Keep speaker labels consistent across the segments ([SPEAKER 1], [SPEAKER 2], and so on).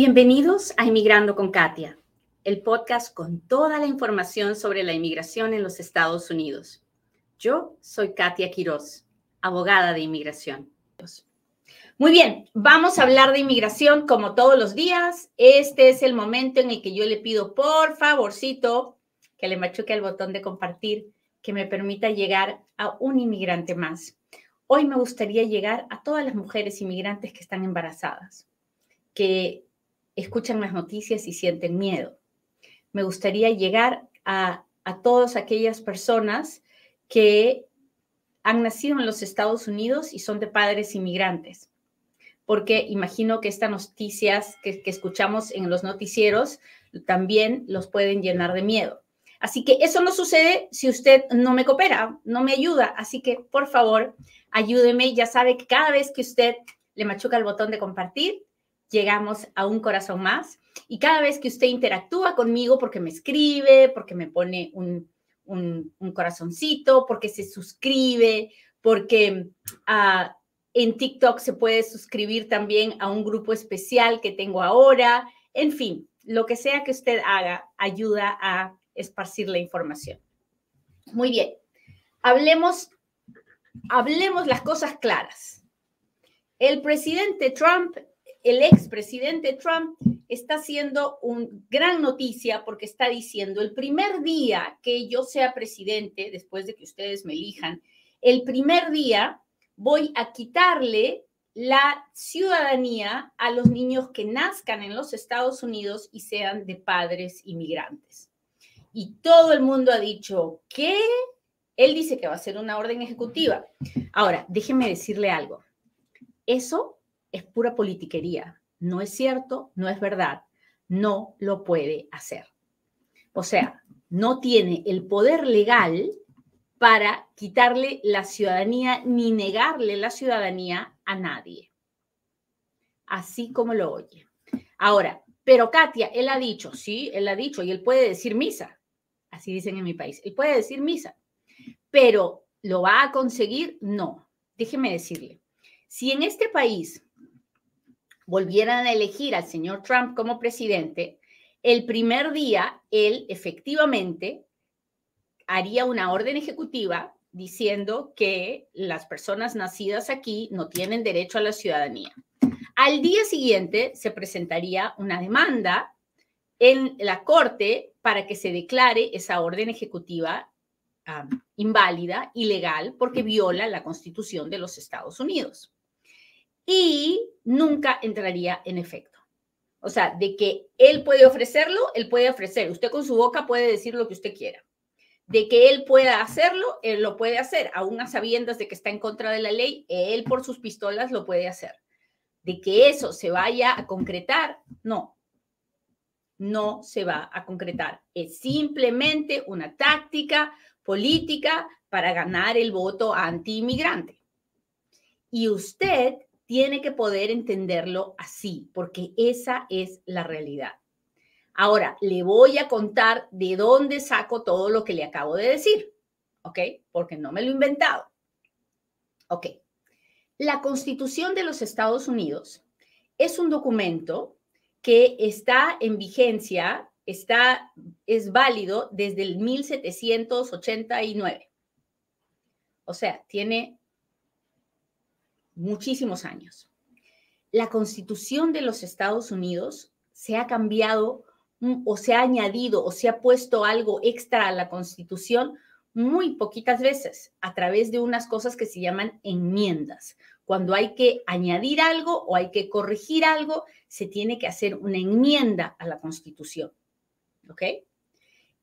[SPEAKER 1] Bienvenidos a Inmigrando con Katia, el podcast con toda la información sobre la inmigración en los Estados Unidos. Yo soy Katia Quiroz, abogada de inmigración. Muy bien, vamos a hablar de inmigración como todos los días. Este es el momento en el que yo le pido, por favorcito, que le machuque el botón de compartir, que me permita llegar a un inmigrante más. Hoy me gustaría llegar a todas las mujeres inmigrantes que están embarazadas, que escuchan las noticias y sienten miedo. Me gustaría llegar a, todas aquellas personas que han nacido en los Estados Unidos y son de padres inmigrantes, porque imagino que estas noticias que, que escuchamos en los noticieros también los pueden llenar de miedo. Así que eso no sucede si usted no me coopera, no me ayuda. Así que, por favor, ayúdeme. Ya sabe que cada vez que usted le machuca el botón de compartir, llegamos a un corazón más. Y cada vez que usted interactúa conmigo, porque me escribe, porque me pone un, corazoncito, porque se suscribe, porque ah, en TikTok se puede suscribir también a un grupo especial que tengo ahora. En fin, lo que sea que usted haga ayuda a esparcir la información. Muy bien, hablemos, hablemos las cosas claras. El presidente Trump el expresidente Trump está haciendo una gran noticia porque está diciendo, el primer día que yo sea presidente, después de que ustedes me elijan, el primer día voy a quitarle la ciudadanía a los niños que nazcan en los Estados Unidos y sean de padres inmigrantes. Y todo el mundo ha dicho, ¿qué? Él dice que va a ser una orden ejecutiva. Ahora, déjeme decirle algo. Eso es pura politiquería. No es cierto, no es verdad. No lo puede hacer. O sea, no tiene el poder legal para quitarle la ciudadanía ni negarle la ciudadanía a nadie. Así como lo oye. Ahora, pero Katia, él ha dicho, sí, él ha dicho, y él puede decir misa. Así dicen en mi país. Él puede decir misa. Pero ¿lo va a conseguir? No. Déjeme decirle, si en este país volvieran a elegir al señor Trump como presidente, el primer día él efectivamente haría una orden ejecutiva diciendo que las personas nacidas aquí no tienen derecho a la ciudadanía. Al día siguiente se presentaría una demanda en la corte para que se declare esa orden ejecutiva inválida, ilegal, porque viola la constitución de los Estados Unidos y nunca entraría en efecto. O sea, de que él puede ofrecerlo, él puede ofrecer. Usted con su boca puede decir lo que usted quiera. De que él pueda hacerlo, él lo puede hacer, aún a sabiendas de que está en contra de la ley, él por sus pistolas lo puede hacer. De que eso se vaya a concretar, no, no se va a concretar. Es simplemente una táctica política para ganar el voto anti-inmigrante. Y usted tiene que poder entenderlo así, porque esa es la realidad. Ahora, le voy a contar de dónde saco todo lo que le acabo de decir, ¿ok? Porque no me lo he inventado. Ok. La Constitución de los Estados Unidos es un documento que está en vigencia, está, es válido desde el 1789. O sea, tiene muchísimos años. La constitución de los Estados Unidos se ha cambiado mm, o se ha añadido o se ha puesto algo extra a la constitución muy poquitas veces a través de unas cosas que se llaman enmiendas. Cuando hay que añadir algo o hay que corregir algo, se tiene que hacer una enmienda a la constitución. ¿Ok?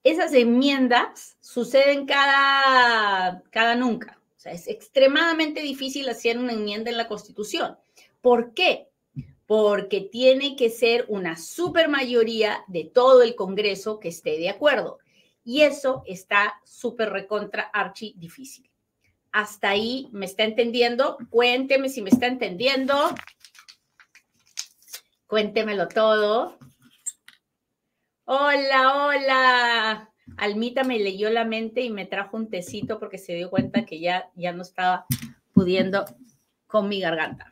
[SPEAKER 1] Esas enmiendas suceden cada, cada nunca es extremadamente difícil hacer una enmienda en la Constitución. ¿Por qué? Porque tiene que ser una supermayoría de todo el Congreso que esté de acuerdo. Y eso está súper recontra archi difícil. Hasta ahí me está entendiendo. Cuénteme si me está entendiendo. Cuéntemelo todo. Hola, hola. Almita me leyó la mente y me trajo un tecito porque se dio cuenta que ya, ya no estaba pudiendo con mi garganta.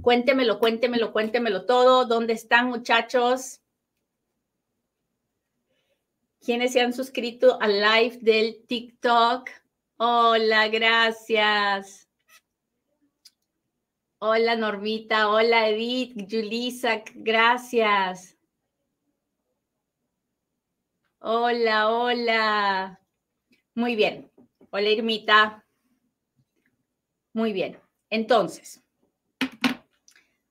[SPEAKER 1] Cuéntemelo, cuéntemelo, cuéntemelo todo. ¿Dónde están, muchachos? ¿Quiénes se han suscrito al live del TikTok? Hola, gracias. Hola, Normita. Hola, Edith. Julisa, gracias. Hola, hola. Muy bien. Hola, Irmita. Muy bien. Entonces,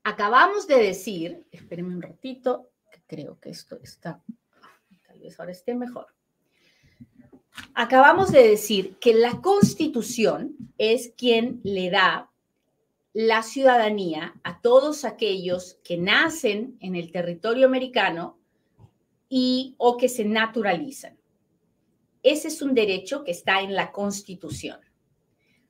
[SPEAKER 1] acabamos de decir, espérenme un ratito, que creo que esto está, tal vez ahora esté mejor. Acabamos de decir que la constitución es quien le da la ciudadanía a todos aquellos que nacen en el territorio americano y o que se naturalizan. Ese es un derecho que está en la Constitución.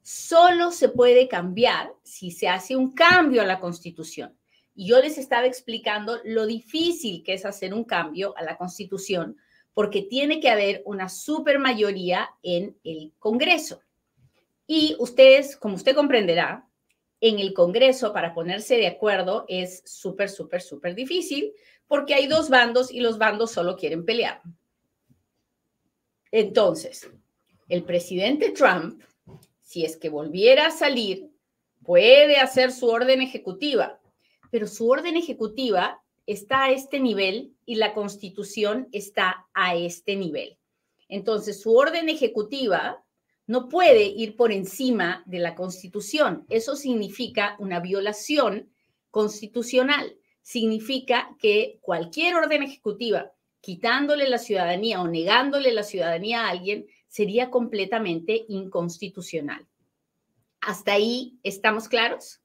[SPEAKER 1] Solo se puede cambiar si se hace un cambio a la Constitución. Y yo les estaba explicando lo difícil que es hacer un cambio a la Constitución, porque tiene que haber una supermayoría en el Congreso. Y ustedes, como usted comprenderá, en el Congreso para ponerse de acuerdo es súper, súper, súper difícil, porque hay dos bandos y los bandos solo quieren pelear. Entonces, el presidente Trump, si es que volviera a salir, puede hacer su orden ejecutiva, pero su orden ejecutiva está a este nivel y la constitución está a este nivel. Entonces, su orden ejecutiva no puede ir por encima de la constitución. Eso significa una violación constitucional significa que cualquier orden ejecutiva quitándole la ciudadanía o negándole la ciudadanía a alguien sería completamente inconstitucional. ¿Hasta ahí estamos claros?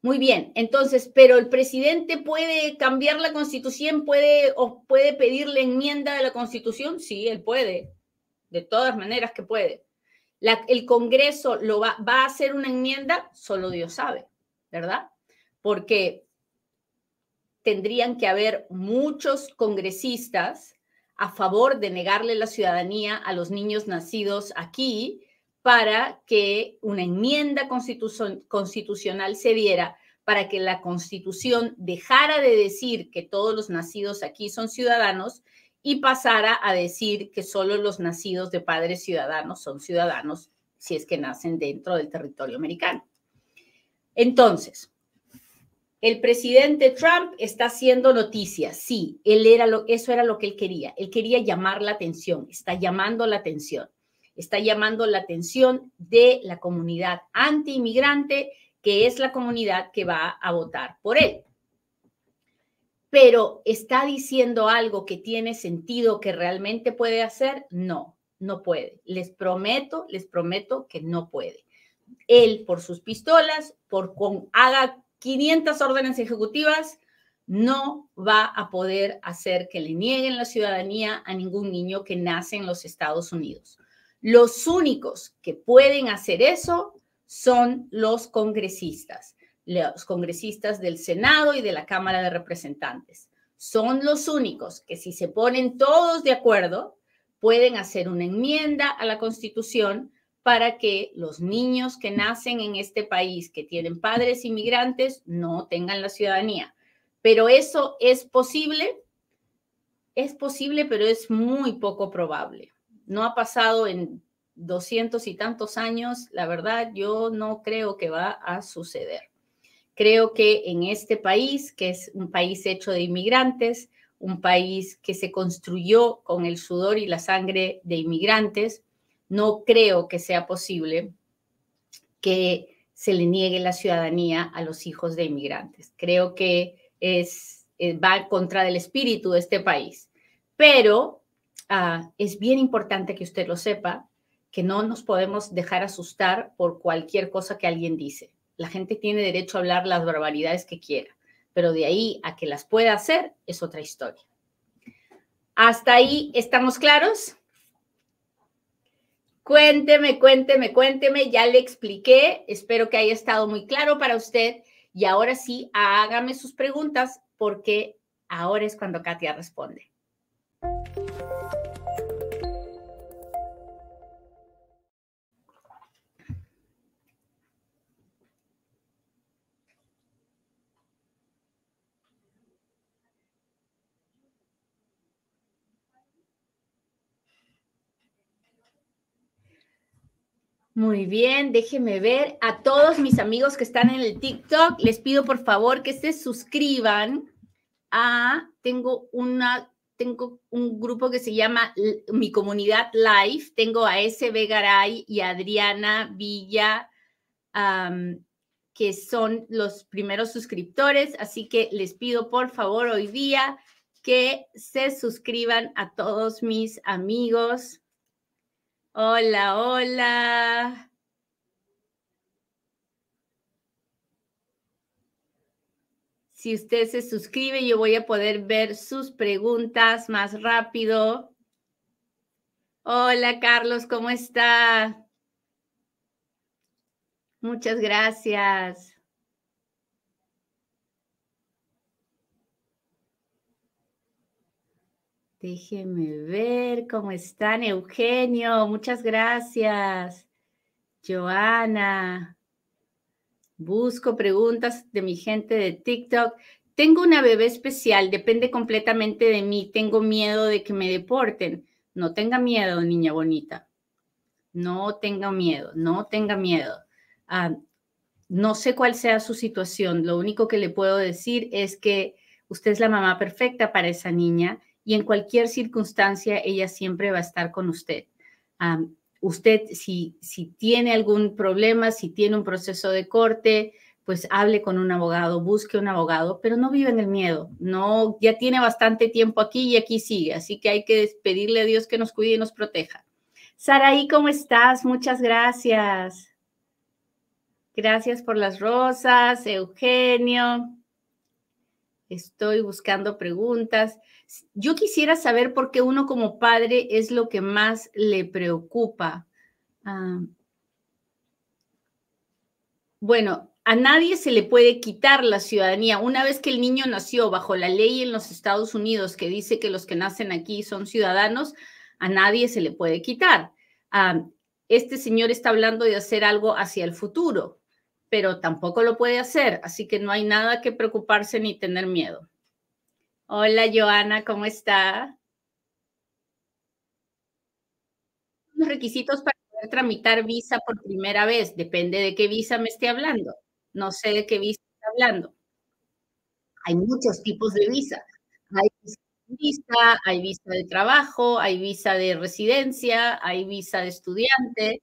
[SPEAKER 1] Muy bien, entonces, pero el presidente puede cambiar la constitución, puede o puede pedirle enmienda de la constitución, sí, él puede, de todas maneras que puede. el Congreso lo va, va a hacer una enmienda, solo Dios sabe, ¿verdad? Porque tendrían que haber muchos congresistas a favor de negarle la ciudadanía a los niños nacidos aquí para que una enmienda constitucional se diera para que la constitución dejara de decir que todos los nacidos aquí son ciudadanos y pasara a decir que solo los nacidos de padres ciudadanos son ciudadanos si es que nacen dentro del territorio americano. Entonces, el presidente Trump está haciendo noticias. Sí, él era lo, eso era lo que él quería. Él quería llamar la atención, está llamando la atención. Está llamando la atención de la comunidad anti-inmigrante, que es la comunidad que va a votar por él. Pero ¿está diciendo algo que tiene sentido que realmente puede hacer? No, no puede. Les prometo, les prometo que no puede. Él por sus pistolas, por con haga 500 órdenes ejecutivas, no va a poder hacer que le nieguen la ciudadanía a ningún niño que nace en los Estados Unidos. Los únicos que pueden hacer eso son los congresistas, los congresistas del Senado y de la Cámara de Representantes. Son los únicos que si se ponen todos de acuerdo, pueden hacer una enmienda a la Constitución para que los niños que nacen en este país, que tienen padres inmigrantes, no tengan la ciudadanía. Pero eso es posible, es posible, pero es muy poco probable. No ha pasado en doscientos y tantos años, la verdad, yo no creo que va a suceder. Creo que en este país, que es un país hecho de inmigrantes, un país que se construyó con el sudor y la sangre de inmigrantes, no creo que sea posible que se le niegue la ciudadanía a los hijos de inmigrantes. Creo que es, eh, va contra del espíritu de este país. Pero ah, es bien importante que usted lo sepa, que no nos podemos dejar asustar por cualquier cosa que alguien dice. La gente tiene derecho a hablar las barbaridades que quiera, pero de ahí a que las pueda hacer es otra historia. ¿Hasta ahí estamos claros? Cuénteme, cuénteme, cuénteme, ya le expliqué, espero que haya estado muy claro para usted y ahora sí, hágame sus preguntas porque ahora es cuando Katia responde. Muy bien, déjenme ver a todos mis amigos que están en el TikTok. Les pido por favor que se suscriban a, tengo una, tengo un grupo que se llama Mi Comunidad Live. Tengo a S.B. Garay y a Adriana Villa, que son los primeros suscriptores. Así que les pido por favor hoy día que se suscriban a todos mis amigos Hola, hola. Si usted se suscribe, yo voy a poder ver sus preguntas más rápido. Hola, Carlos, ¿cómo está? Muchas gracias. Déjeme ver cómo están, Eugenio. Muchas gracias. Joana. Busco preguntas de mi gente de TikTok. Tengo una bebé especial, depende completamente de mí. Tengo miedo de que me deporten. No tenga miedo, niña bonita. No tenga miedo, no tenga miedo. Ah, no sé cuál sea su situación. Lo único que le puedo decir es que usted es la mamá perfecta para esa niña y en cualquier circunstancia ella siempre va a estar con usted. usted, si, si tiene algún problema, si tiene un proceso de corte, pues hable con un abogado, busque un abogado, pero no vive en el miedo. No, ya tiene bastante tiempo aquí y aquí sigue, así que hay que pedirle a Dios que nos cuide y nos proteja. Saraí, ¿cómo estás? Muchas gracias. Gracias por las rosas, Eugenio. Estoy buscando preguntas. Yo quisiera saber por qué uno como padre es lo que más le preocupa. Ah, bueno, a nadie se le puede quitar la ciudadanía. Una vez que el niño nació bajo la ley en los Estados Unidos que dice que los que nacen aquí son ciudadanos, a nadie se le puede quitar. Ah, este señor está hablando de hacer algo hacia el futuro, pero tampoco lo puede hacer, así que no hay nada que preocuparse ni tener miedo. Hola, Joana, ¿cómo está? Los requisitos para poder tramitar visa por primera vez, depende de qué visa me esté hablando. No sé de qué visa está hablando. Hay muchos tipos de visa. Hay visa, hay visa de trabajo, hay visa de residencia, hay visa de estudiante.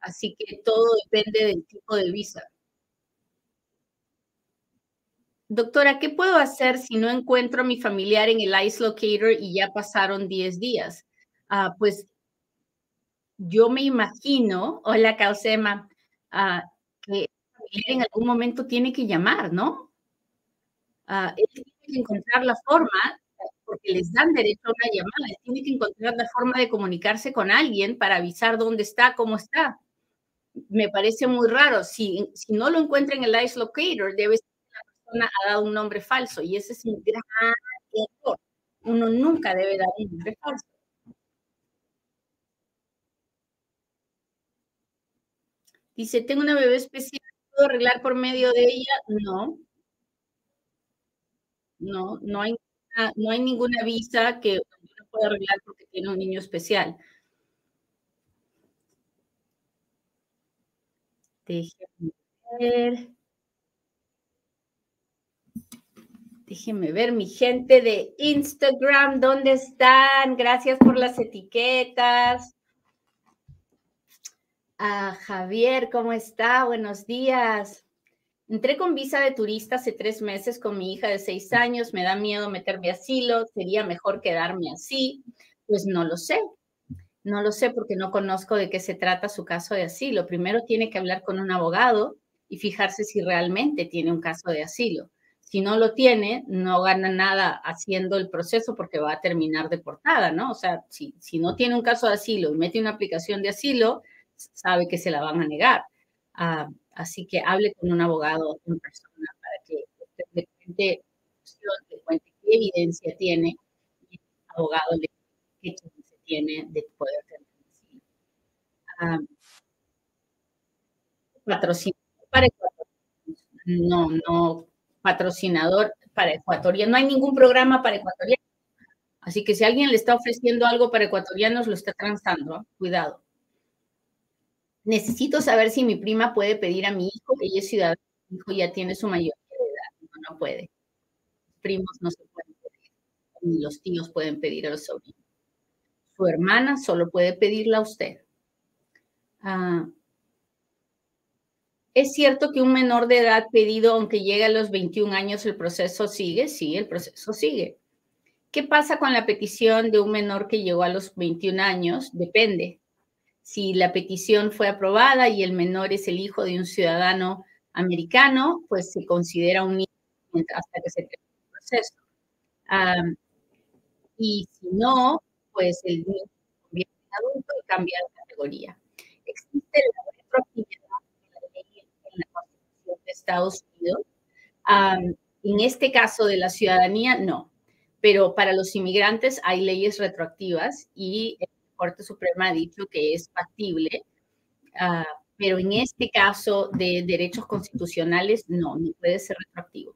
[SPEAKER 1] Así que todo depende del tipo de visa. Doctora, ¿qué puedo hacer si no encuentro a mi familiar en el ICE Locator y ya pasaron 10 días? Ah, pues yo me imagino, hola Causema, uh, que el familiar en algún momento tiene que llamar, ¿no? Uh, él tiene que encontrar la forma, porque les dan derecho a una llamada, tiene que encontrar la forma de comunicarse con alguien para avisar dónde está, cómo está. Me parece muy raro. Si, no lo encuentra en el ICE Locator, debe ha dado un nombre falso y ese es un gran error. Uno nunca debe dar un nombre falso. Dice, tengo una bebé especial, ¿puedo arreglar por medio de ella? No. No, no hay, no hay ninguna visa que uno pueda arreglar porque tiene un niño especial. Déjenme ver. Déjenme ver, mi gente de Instagram, ¿dónde están? Gracias por las etiquetas. Ah, Javier, ¿cómo está? Buenos días. Entré con visa de turista hace tres meses con mi hija de seis años. Me da miedo meterme asilo. ¿Sería mejor quedarme así? Pues no lo sé. No lo sé porque no conozco de qué se trata su caso de asilo. Primero tiene que hablar con un abogado y fijarse si realmente tiene un caso de asilo. Si no lo tiene, no gana nada haciendo el proceso porque va a terminar deportada, ¿no? O sea, si, si no tiene un caso de asilo y mete una aplicación de asilo, sabe que se la van a negar. Ah, así que hable con un abogado en persona para que le cuente, cuente qué evidencia tiene y el abogado le qué evidencia tiene de poder tener. Ah, patrocinio para no, no patrocinador para ecuatorianos. No hay ningún programa para ecuatorianos. Así que si alguien le está ofreciendo algo para ecuatorianos, lo está transando. Cuidado. Necesito saber si mi prima puede pedir a mi hijo, ella es ciudadana, mi hijo ya tiene su mayoría de edad, no, no puede. Primos no se pueden pedir, ni los tíos pueden pedir a los sobrinos. Su hermana solo puede pedirla a usted. Ah, ¿Es cierto que un menor de edad pedido, aunque llegue a los 21 años, el proceso sigue? Sí, el proceso sigue. ¿Qué pasa con la petición de un menor que llegó a los 21 años? Depende. Si la petición fue aprobada y el menor es el hijo de un ciudadano americano, pues se considera un niño hasta que se termine el proceso. y si no, pues el niño se convierte en adulto y cambia de categoría. Existe la retroactividad de la ley en la Constitución de Estados Unidos. en este caso de la ciudadanía, no pero para los inmigrantes hay leyes retroactivas y la Corte Suprema ha dicho que es factible, ah, pero en este caso de derechos constitucionales no, no puede ser retroactivo.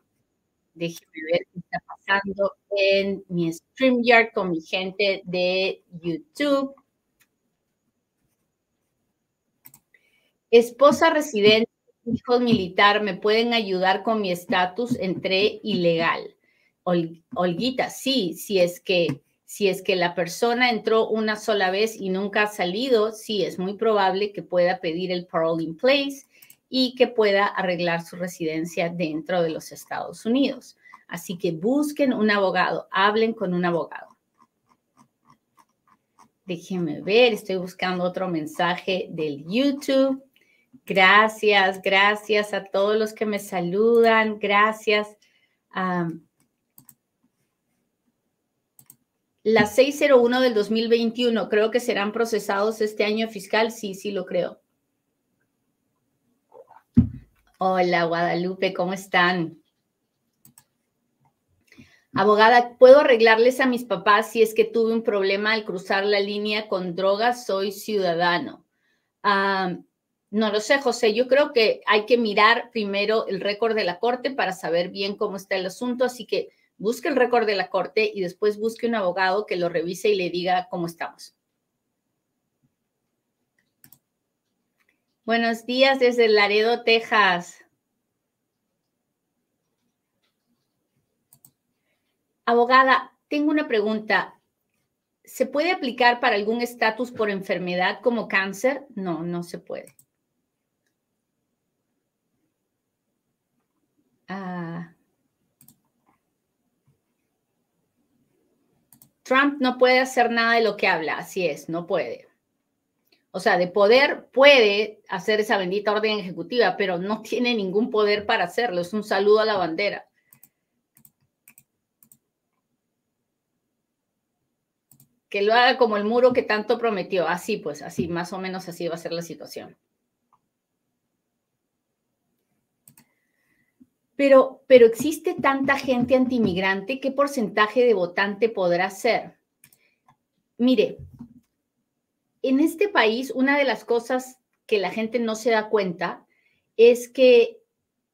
[SPEAKER 1] Déjeme ver qué está pasando en mi StreamYard con mi gente de YouTube. Esposa residente, hijo militar, ¿me pueden ayudar con mi estatus? Entré ilegal. Olguita, sí, si es que si es que la persona entró una sola vez y nunca ha salido, sí es muy probable que pueda pedir el parole in place y que pueda arreglar su residencia dentro de los Estados Unidos. Así que busquen un abogado, hablen con un abogado. Déjenme ver, estoy buscando otro mensaje del YouTube. Gracias, gracias a todos los que me saludan, gracias. Las 601 del 2021, creo que serán procesados este año fiscal. Sí, sí, lo creo. Hola, Guadalupe, ¿cómo están? Abogada, ¿puedo arreglarles a mis papás si es que tuve un problema al cruzar la línea con drogas? Soy ciudadano. no lo sé, José. Yo creo que hay que mirar primero el récord de la corte para saber bien cómo está el asunto. Así que busque el récord de la corte y después busque un abogado que lo revise y le diga cómo estamos. Buenos días desde Laredo, Texas. Abogada, tengo una pregunta. ¿Se puede aplicar para algún estatus por enfermedad como cáncer? No, no se puede. Ah. Trump no puede hacer nada de lo que habla, así es, no puede. O sea, de poder puede hacer esa bendita orden ejecutiva, pero no tiene ningún poder para hacerlo. Es un saludo a la bandera. Que lo haga como el muro que tanto prometió. Así pues, así, más o menos así va a ser la situación. Pero, pero existe tanta gente antimigrante, ¿qué porcentaje de votante podrá ser? Mire, en este país una de las cosas que la gente no se da cuenta es que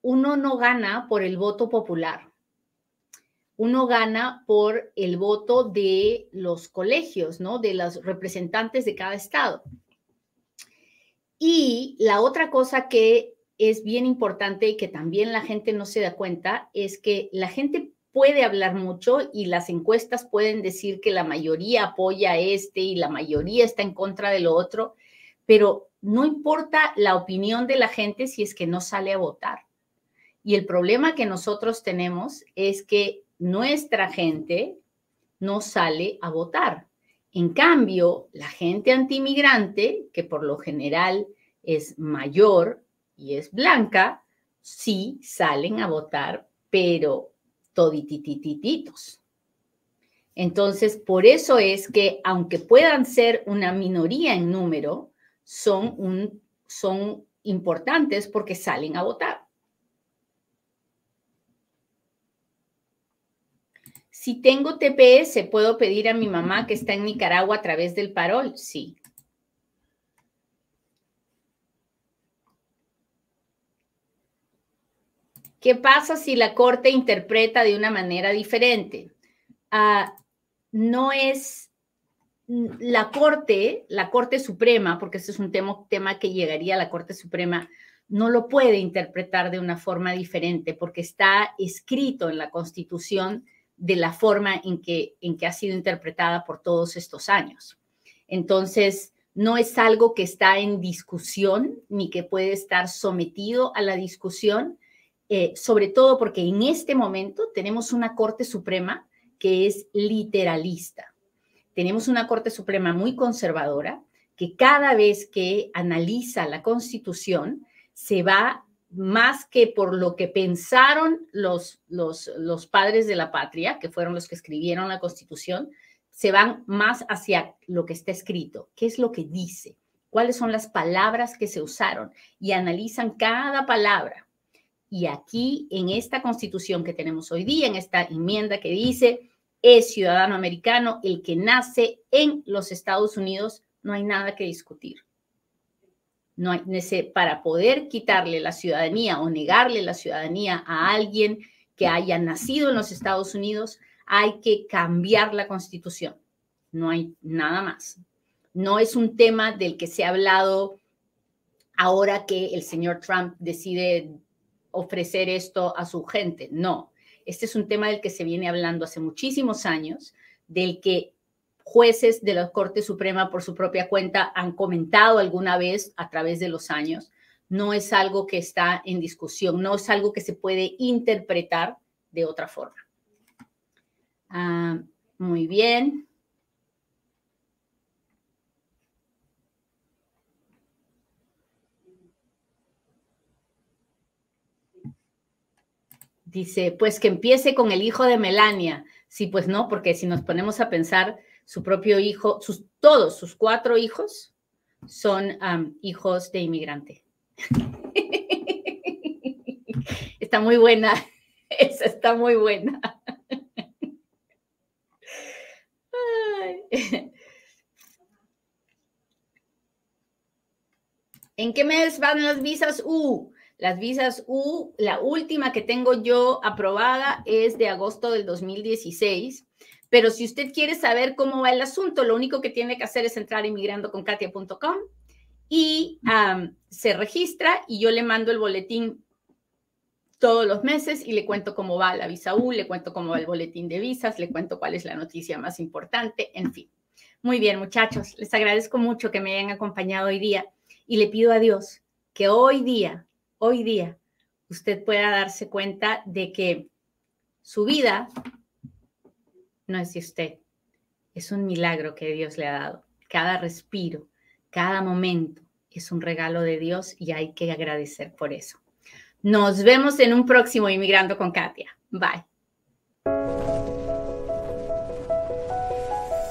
[SPEAKER 1] uno no gana por el voto popular. Uno gana por el voto de los colegios, ¿no? De los representantes de cada estado. Y la otra cosa que es bien importante y que también la gente no se da cuenta es que la gente puede hablar mucho y las encuestas pueden decir que la mayoría apoya a este y la mayoría está en contra de lo otro, pero no importa la opinión de la gente si es que no sale a votar. Y el problema que nosotros tenemos es que nuestra gente no sale a votar. En cambio, la gente antimigrante, que por lo general es mayor, y es blanca, sí salen a votar, pero todititititos. Entonces, por eso es que, aunque puedan ser una minoría en número, son, un, son importantes porque salen a votar. Si tengo TPS, ¿puedo pedir a mi mamá que está en Nicaragua a través del parol? Sí. ¿Qué pasa si la corte interpreta de una manera diferente? Ah, no es, la Corte, la Corte Suprema, porque este es un tema, que llegaría a la Corte Suprema, no lo puede interpretar de una forma diferente porque está escrito en la Constitución de la forma en que ha sido interpretada por todos estos años. Entonces, no es algo que está en discusión ni que puede estar sometido a la discusión, eh, sobre todo porque en este momento tenemos una Corte Suprema que es literalista. Tenemos una Corte Suprema muy conservadora que cada vez que analiza la Constitución se va más que por lo que pensaron los, los, los padres de la patria, que fueron los que escribieron la Constitución, se van más hacia lo que está escrito, qué es lo que dice, cuáles son las palabras que se usaron y analizan cada palabra. Y aquí, en esta constitución que tenemos hoy día, en esta enmienda que dice, es ciudadano americano el que nace en los Estados Unidos, no hay nada que discutir. No hay, para poder quitarle la ciudadanía o negarle la ciudadanía a alguien que haya nacido en los Estados Unidos, hay que cambiar la constitución. No hay nada más. No es un tema del que se ha hablado ahora que el señor Trump decide ofrecer esto a su gente. No, este es un tema del que se viene hablando hace muchísimos años, del que jueces de la Corte Suprema por su propia cuenta han comentado alguna vez a través de los años. No es algo que está en discusión, no es algo que se puede interpretar de otra forma. Ah, muy bien. Dice, pues que empiece con el hijo de Melania. Sí, pues no, porque si nos ponemos a pensar, su propio hijo, sus, todos sus cuatro hijos son hijos de inmigrante. está muy buena, esa está muy buena. ¿En qué mes van las visas U? Las visas U, la última que tengo yo aprobada es de agosto del 2016. Pero si usted quiere saber cómo va el asunto, lo único que tiene que hacer es entrar a y se registra y yo le mando el boletín todos los meses y le cuento cómo va la visa U, le cuento cómo va el boletín de visas, le cuento cuál es la noticia más importante, en fin. Muy bien, muchachos, les agradezco mucho que me hayan acompañado hoy día y le pido a Dios que hoy día, hoy día, usted pueda darse cuenta de que su vida no es de usted, es un milagro que Dios le ha dado. Cada respiro, cada momento es un regalo de Dios y hay que agradecer por eso. Nos vemos en un próximo Inmigrando con Katia. Bye.